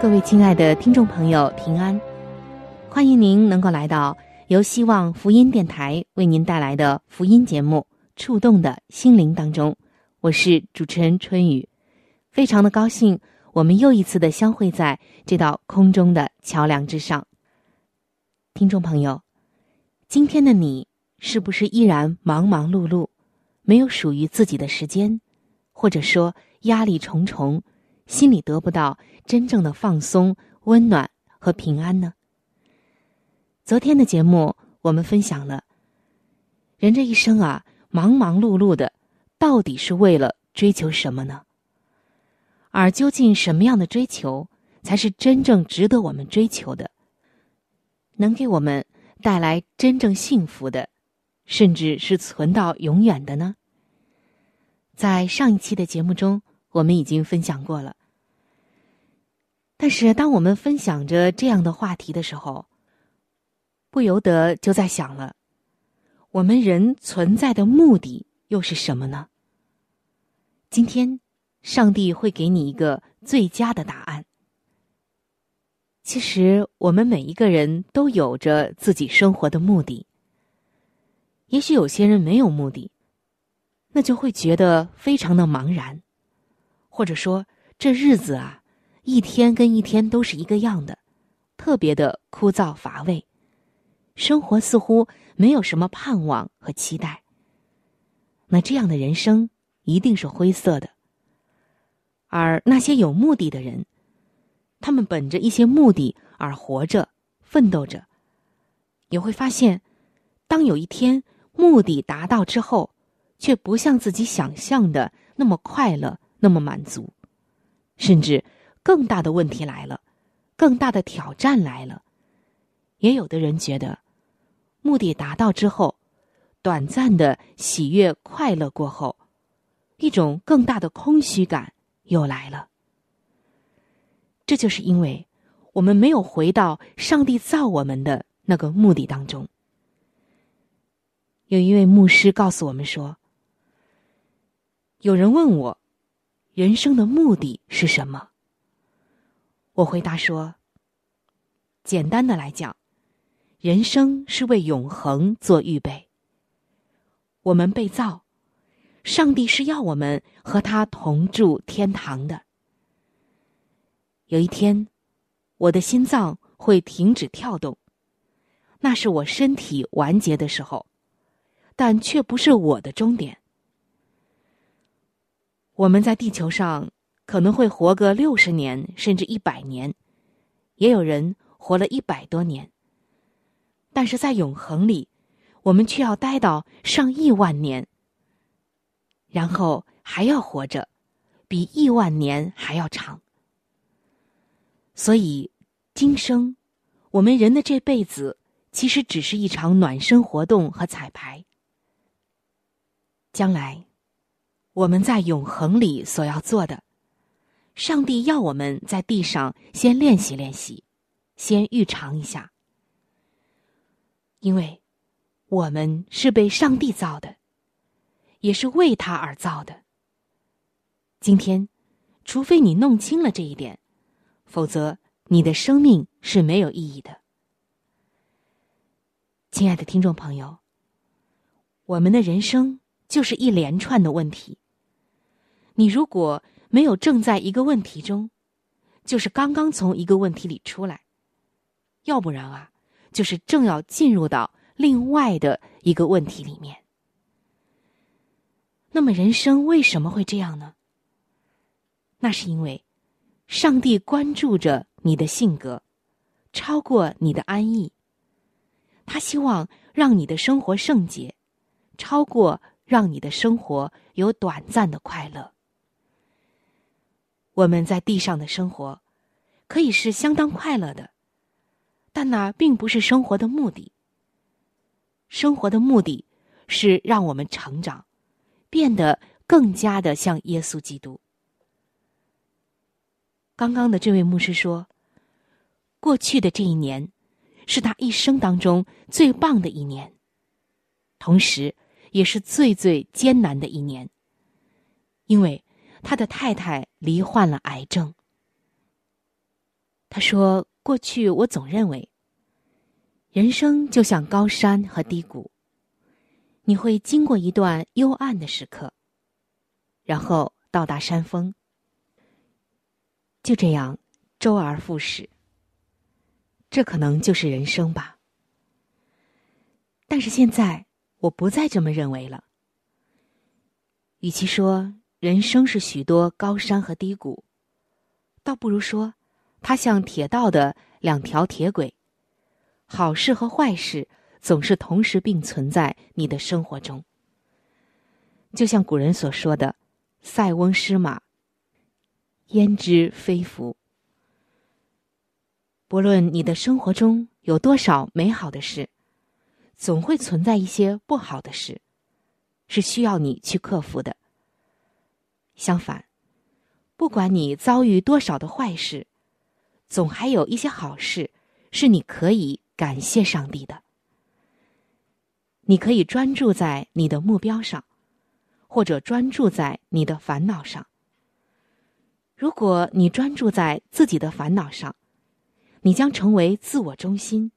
各位亲爱的听众朋友，平安！欢迎您能够来到。由希望福音电台为您带来的福音节目《触动的心灵》当中，我是主持人春雨，非常的高兴，我们又一次的相会在这道空中的桥梁之上。听众朋友，今天的你是不是依然忙忙碌碌，没有属于自己的时间，或者说压力重重，心里得不到真正的放松、温暖和平安呢？昨天的节目，我们分享了人这一生啊，忙忙碌碌的，到底是为了追求什么呢？而究竟什么样的追求才是真正值得我们追求的，能给我们带来真正幸福的，甚至是存到永远的呢？在上一期的节目中，我们已经分享过了。但是，当我们分享着这样的话题的时候，不由得就在想了，我们人存在的目的又是什么呢？今天，上帝会给你一个最佳的答案。其实，我们每一个人都有着自己生活的目的。也许有些人没有目的，那就会觉得非常的茫然，或者说这日子啊，一天跟一天都是一个样的，特别的枯燥乏味。生活似乎没有什么盼望和期待。那这样的人生一定是灰色的。而那些有目的的人，他们本着一些目的而活着、奋斗着，也会发现，当有一天目的达到之后，却不像自己想象的那么快乐、那么满足，甚至更大的问题来了，更大的挑战来了。也有的人觉得。目的达到之后，短暂的喜悦快乐过后，一种更大的空虚感又来了。这就是因为我们没有回到上帝造我们的那个目的当中。有一位牧师告诉我们说：“有人问我，人生的目的是什么？”我回答说：“简单的来讲。”人生是为永恒做预备。我们被造，上帝是要我们和他同住天堂的。有一天，我的心脏会停止跳动，那是我身体完结的时候，但却不是我的终点。我们在地球上可能会活个六十年，甚至一百年，也有人活了一百多年。但是在永恒里，我们却要待到上亿万年，然后还要活着，比亿万年还要长。所以，今生我们人的这辈子，其实只是一场暖身活动和彩排。将来，我们在永恒里所要做的，上帝要我们在地上先练习练习，先预尝一下。因为，我们是被上帝造的，也是为他而造的。今天，除非你弄清了这一点，否则你的生命是没有意义的。亲爱的听众朋友，我们的人生就是一连串的问题。你如果没有正在一个问题中，就是刚刚从一个问题里出来；要不然啊，就是正要进入到另外的一个问题里面。那么，人生为什么会这样呢？那是因为，上帝关注着你的性格，超过你的安逸。他希望让你的生活圣洁，超过让你的生活有短暂的快乐。我们在地上的生活，可以是相当快乐的，但那并不是生活的目的。生活的目的是让我们成长。变得更加的像耶稣基督。刚刚的这位牧师说，过去的这一年是他一生当中最棒的一年，同时也是最最艰难的一年，因为他的太太罹患了癌症。他说：“过去我总认为，人生就像高山和低谷。”你会经过一段幽暗的时刻，然后到达山峰。就这样，周而复始。这可能就是人生吧。但是现在，我不再这么认为了。与其说人生是许多高山和低谷，倒不如说，它像铁道的两条铁轨，好事和坏事。总是同时并存在你的生活中，就像古人所说的“塞翁失马，焉知非福”。不论你的生活中有多少美好的事，总会存在一些不好的事，是需要你去克服的。相反，不管你遭遇多少的坏事，总还有一些好事是你可以感谢上帝的。你可以专注在你的目标上，或者专注在你的烦恼上。如果你专注在自己的烦恼上，你将成为自我中心，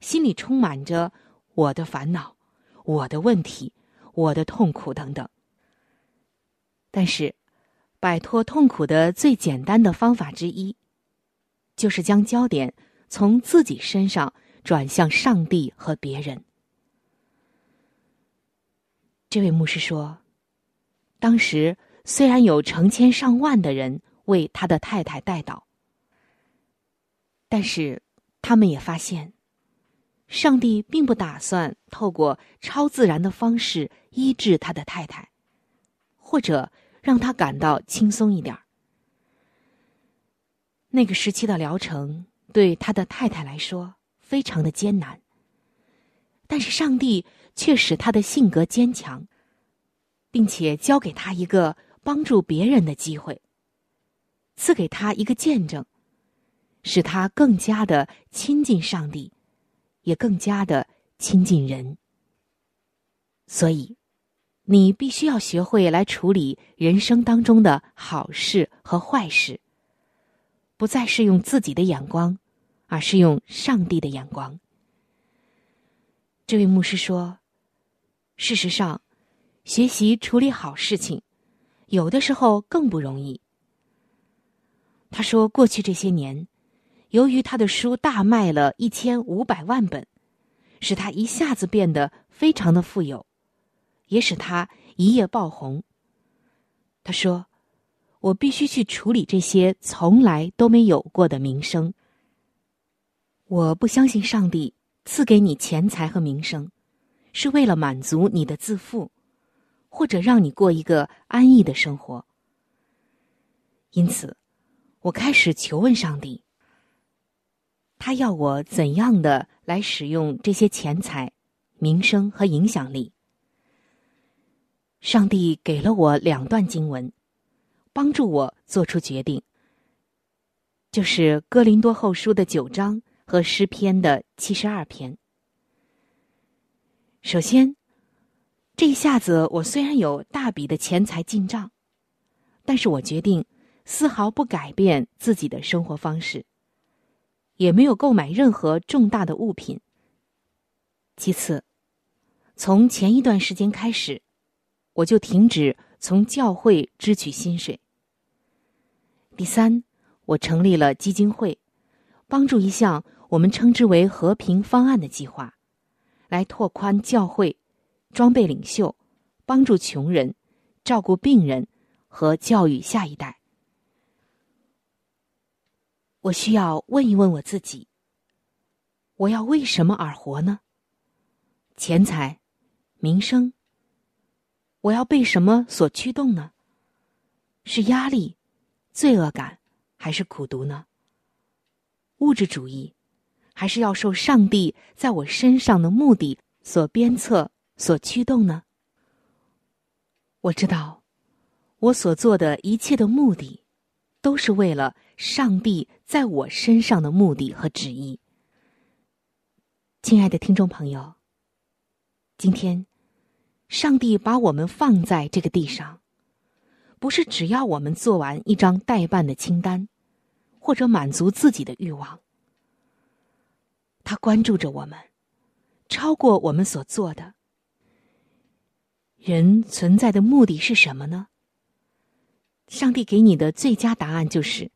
心里充满着我的烦恼、我的问题、我的痛苦等等。但是，摆脱痛苦的最简单的方法之一，就是将焦点从自己身上转向上帝和别人。这位牧师说：“当时虽然有成千上万的人为他的太太代祷，但是他们也发现，上帝并不打算透过超自然的方式医治他的太太，或者让他感到轻松一点那个时期的疗程对他的太太来说非常的艰难，但是上帝。”却使他的性格坚强，并且教给他一个帮助别人的机会，赐给他一个见证，使他更加的亲近上帝，也更加的亲近人。所以，你必须要学会来处理人生当中的好事和坏事，不再是用自己的眼光，而是用上帝的眼光。这位牧师说。事实上，学习处理好事情，有的时候更不容易。他说，过去这些年，由于他的书大卖了一千五百万本，使他一下子变得非常的富有，也使他一夜爆红。他说：“我必须去处理这些从来都没有过的名声。我不相信上帝赐给你钱财和名声。”是为了满足你的自负，或者让你过一个安逸的生活。因此，我开始求问上帝，他要我怎样的来使用这些钱财、名声和影响力。上帝给了我两段经文，帮助我做出决定，就是《哥林多后书》的九章和诗篇的七十二篇。首先，这一下子我虽然有大笔的钱财进账，但是我决定丝毫不改变自己的生活方式，也没有购买任何重大的物品。其次，从前一段时间开始，我就停止从教会支取薪水。第三，我成立了基金会，帮助一项我们称之为“和平方案”的计划，来拓宽教会、装备领袖、帮助穷人、照顾病人和教育下一代。我需要问一问我自己：我要为什么而活呢？钱财、名声，我要被什么所驱动呢？是压力、罪恶感，还是苦读呢？物质主义，还是要受上帝在我身上的目的所鞭策、所驱动呢？我知道，我所做的一切的目的，都是为了上帝在我身上的目的和旨意。亲爱的听众朋友，今天，上帝把我们放在这个地上。不是只要我们做完一张代办的清单，或者满足自己的欲望，他关注着我们，超过我们所做的。人存在的目的是什么呢？上帝给你的最佳答案就是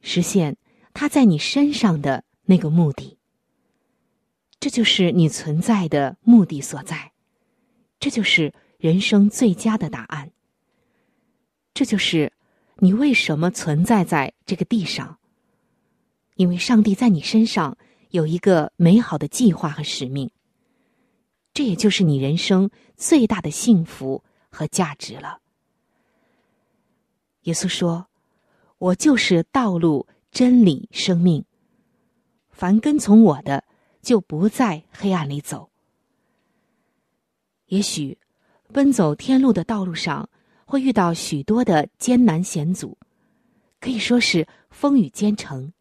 实现他在你身上的那个目的。这就是你存在的目的所在，这就是人生最佳的答案。这就是你为什么存在在这个地上。因为上帝在你身上有一个美好的计划和使命，这也就是你人生最大的幸福和价值了。耶稣说：“我就是道路、真理、生命。凡跟从我的，就不在黑暗里走。也许奔走天路的道路上。”会遇到许多的艰难险阻，可以说是风雨兼程。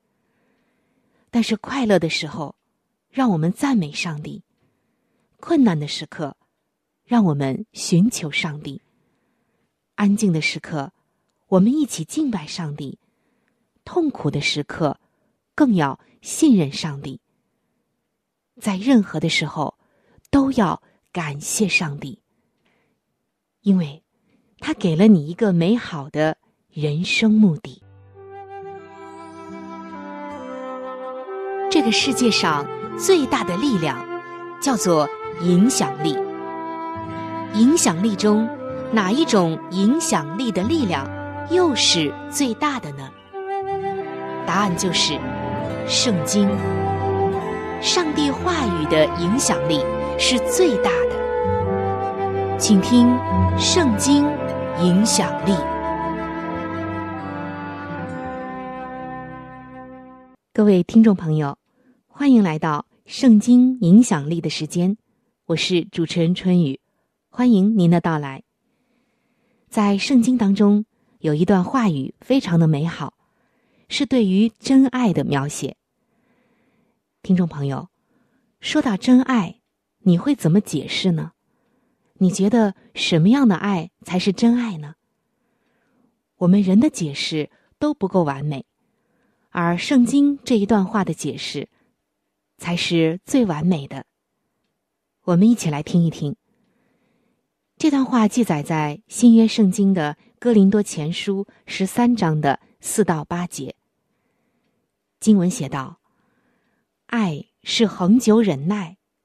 但是快乐的时候，让我们赞美上帝；困难的时刻，让我们寻求上帝；安静的时刻，我们一起敬拜上帝；痛苦的时刻，更要信任上帝。在任何的时候，都要感谢上帝，因为。他给了你一个美好的人生目的。这个世界上最大的力量叫做影响力。影响力中哪一种影响力的力量又是最大的呢？答案就是圣经。上帝话语的影响力是最大的。请听圣经。影响力。各位听众朋友，欢迎来到《圣经影响力》的时间，我是主持人春雨，欢迎您的到来。在圣经当中有一段话语非常的美好，是对于真爱的描写。听众朋友，说到真爱，你会怎么解释呢？你觉得什么样的爱才是真爱呢？我们人的解释都不够完美，而圣经这一段话的解释才是最完美的。我们一起来听一听。这段话记载在新约圣经的哥林多前书十三章的四到八节。经文写道：“爱是恒久忍耐，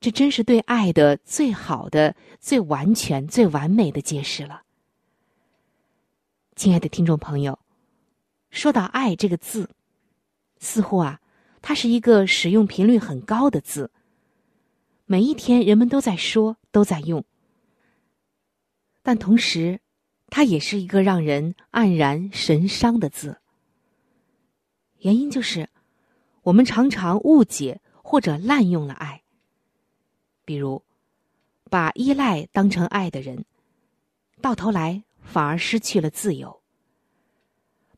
这真是对爱的最好的、最完全、最完美的解释了，亲爱的听众朋友。说到“爱”这个字，似乎啊，它是一个使用频率很高的字。每一天人们都在说，都在用，但同时，它也是一个让人黯然神伤的字。原因就是，我们常常误解或者滥用了爱。比如，把依赖当成爱的人，到头来反而失去了自由；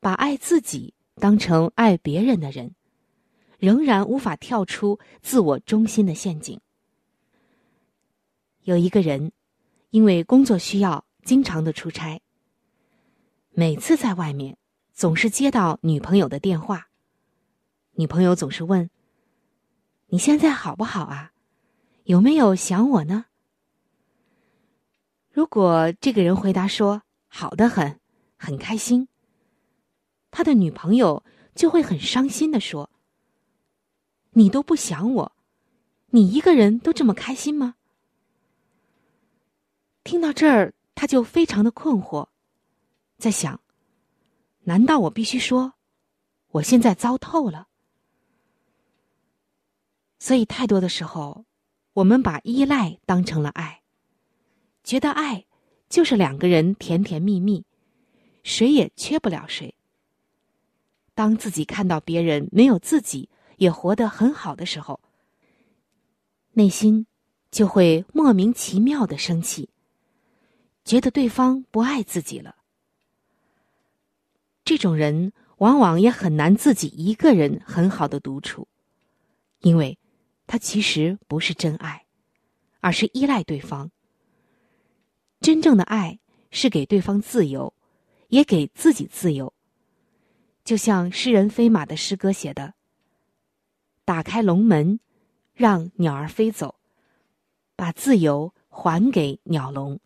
把爱自己当成爱别人的人，仍然无法跳出自我中心的陷阱。有一个人，因为工作需要，经常的出差。每次在外面，总是接到女朋友的电话，女朋友总是问：“你现在好不好啊？有没有想我呢？”如果这个人回答说：“好的很，很开心。”他的女朋友就会很伤心的说：“你都不想我，你一个人都这么开心吗？”听到这儿，他就非常的困惑，在想：难道我必须说，我现在糟透了？所以，太多的时候，我们把依赖当成了爱，觉得爱就是两个人甜甜蜜蜜，谁也缺不了谁。当自己看到别人没有自己也活得很好的时候，内心就会莫名其妙的生气，觉得对方不爱自己了。这种人往往也很难自己一个人很好的独处，因为他其实不是真爱，而是依赖对方。真正的爱是给对方自由，也给自己自由。就像诗人飞马的诗歌写的：“打开笼门，让鸟儿飞走，把自由还给鸟笼。”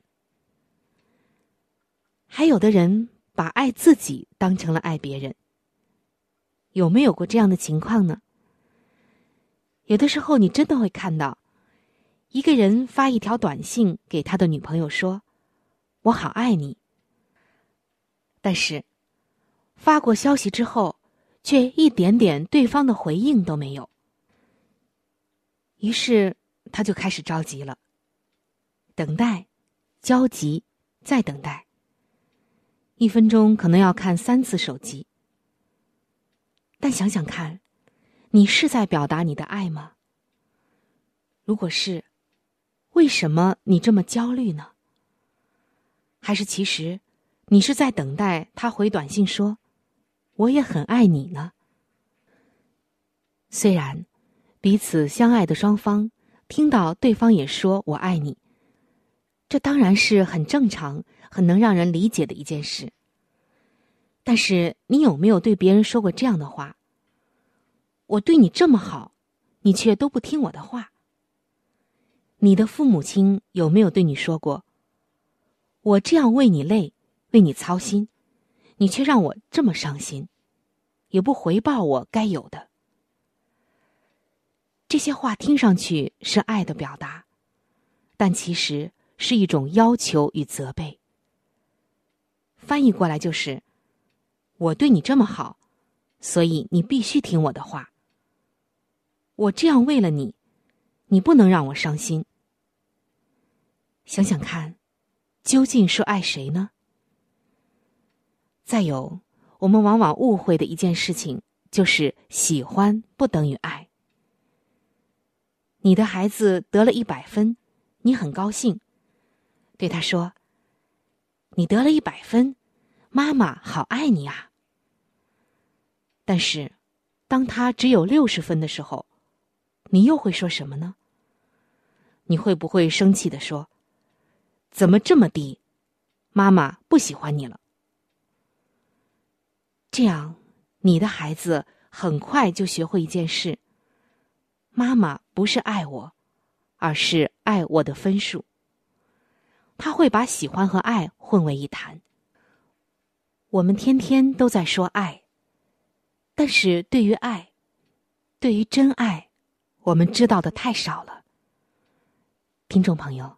还有的人把爱自己当成了爱别人，有没有过这样的情况呢？有的时候，你真的会看到一个人发一条短信给他的女朋友说：“我好爱你。”但是。发过消息之后，却一点点对方的回应都没有。于是他就开始着急了，等待，焦急，再等待。一分钟可能要看三次手机。但想想看，你是在表达你的爱吗？如果是，为什么你这么焦虑呢？还是其实，你是在等待他回短信说？我也很爱你呢。虽然彼此相爱的双方听到对方也说我爱你，这当然是很正常、很能让人理解的一件事。但是，你有没有对别人说过这样的话？我对你这么好，你却都不听我的话。你的父母亲有没有对你说过？我这样为你累，为你操心。你却让我这么伤心，也不回报我该有的。这些话听上去是爱的表达，但其实是一种要求与责备。翻译过来就是：我对你这么好，所以你必须听我的话。我这样为了你，你不能让我伤心。想想看，究竟是爱谁呢？再有，我们往往误会的一件事情，就是喜欢不等于爱。你的孩子得了一百分，你很高兴，对他说：“你得了一百分，妈妈好爱你啊。”但是，当他只有六十分的时候，你又会说什么呢？你会不会生气的说：“怎么这么低？妈妈不喜欢你了？”这样，你的孩子很快就学会一件事：妈妈不是爱我，而是爱我的分数。他会把喜欢和爱混为一谈。我们天天都在说爱，但是对于爱，对于真爱，我们知道的太少了。听众朋友，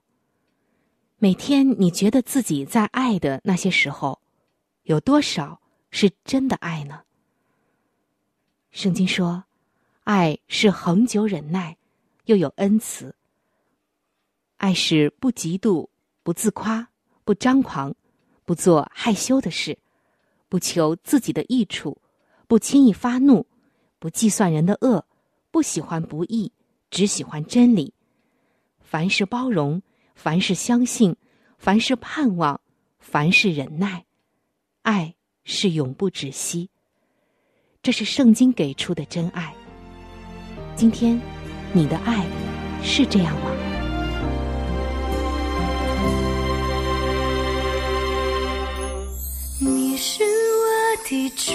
每天你觉得自己在爱的那些时候，有多少？是真的爱呢？圣经说，爱是恒久忍耐，又有恩慈。爱是不嫉妒，不自夸，不张狂，不做害羞的事，不求自己的益处，不轻易发怒，不计算人的恶，不喜欢不义，只喜欢真理。凡是包容，凡是相信，凡是盼望，凡是忍耐，爱。是永不止息。这是圣经给出的真爱。今天，你的爱是这样吗？你是我的主，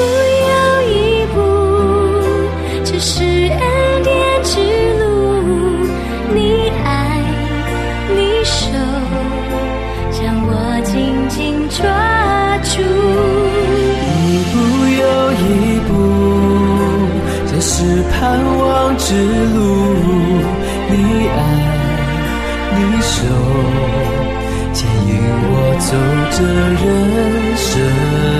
不要一步，这是恩典之路，你爱你守，将我紧紧抓住，一步又一步，这是盼望之路，你爱你守，牵引我走这人生。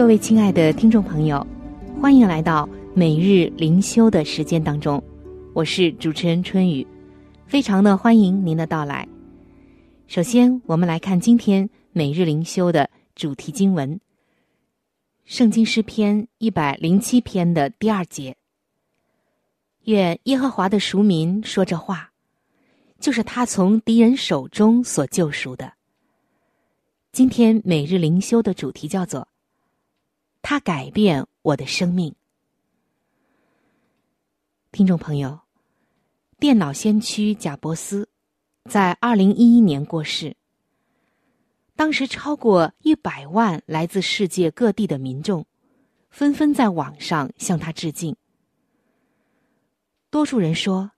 各位亲爱的听众朋友，欢迎来到每日灵修的时间当中，我是主持人春雨，非常的欢迎您的到来。首先，我们来看今天每日灵修的主题经文，《圣经诗篇》一百零七篇的第二节。愿耶和华的赎民说这话，就是他从敌人手中所救赎的。今天每日灵修的主题叫做。他改变我的生命。听众朋友，电脑先驱贾伯斯在二零一一年过世。当时，超过一百万来自世界各地的民众纷纷在网上向他致敬。多数人说，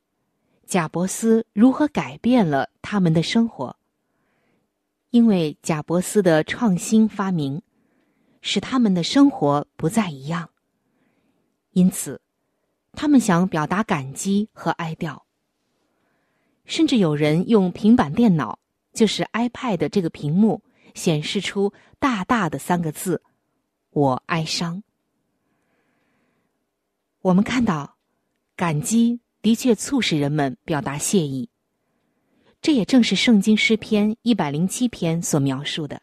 贾伯斯如何改变了他们的生活？因为贾伯斯的创新发明。使他们的生活不再一样，因此，他们想表达感激和哀悼。甚至有人用平板电脑，就是 iPad 这个屏幕，显示出大大的三个字：“我哀伤。”我们看到，感激的确促使人们表达谢意。这也正是圣经诗篇一百零七篇所描述的。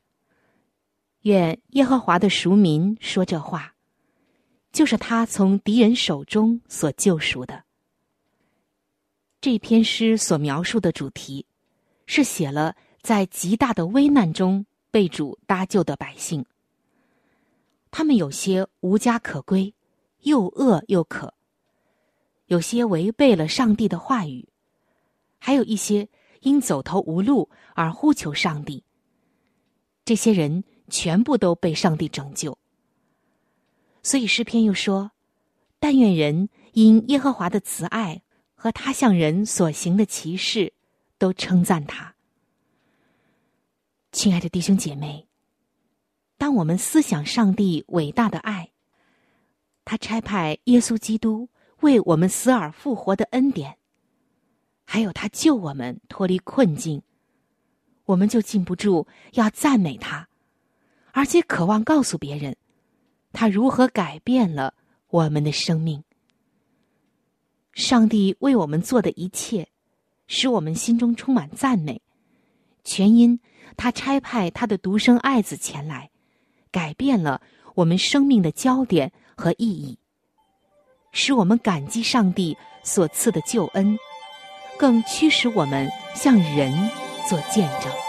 愿耶和华的赎民说这话，就是他从敌人手中所救赎的。这篇诗所描述的主题，是写了在极大的危难中被主搭救的百姓。他们有些无家可归，又饿又渴；有些违背了上帝的话语，还有一些因走投无路而呼求上帝。这些人。全部都被上帝拯救，所以诗篇又说：“但愿人因耶和华的慈爱和他向人所行的奇事，都称赞他。”亲爱的弟兄姐妹，当我们思想上帝伟大的爱，他差派耶稣基督为我们死而复活的恩典，还有他救我们脱离困境，我们就禁不住要赞美他。而且渴望告诉别人，他如何改变了我们的生命。上帝为我们做的一切，使我们心中充满赞美，全因他差派他的独生爱子前来，改变了我们生命的焦点和意义，使我们感激上帝所赐的救恩，更驱使我们向人做见证。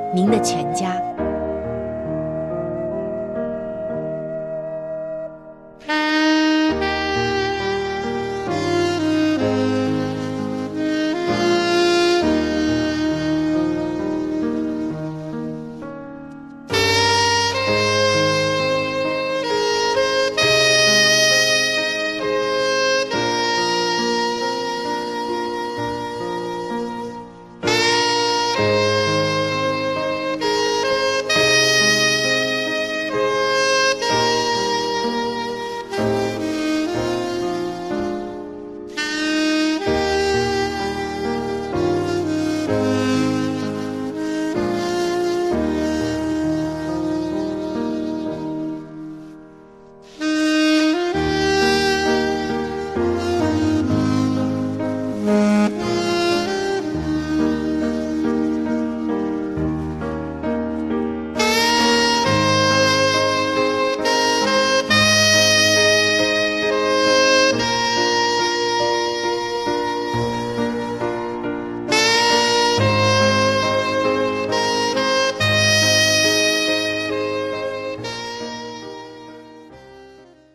您的全家。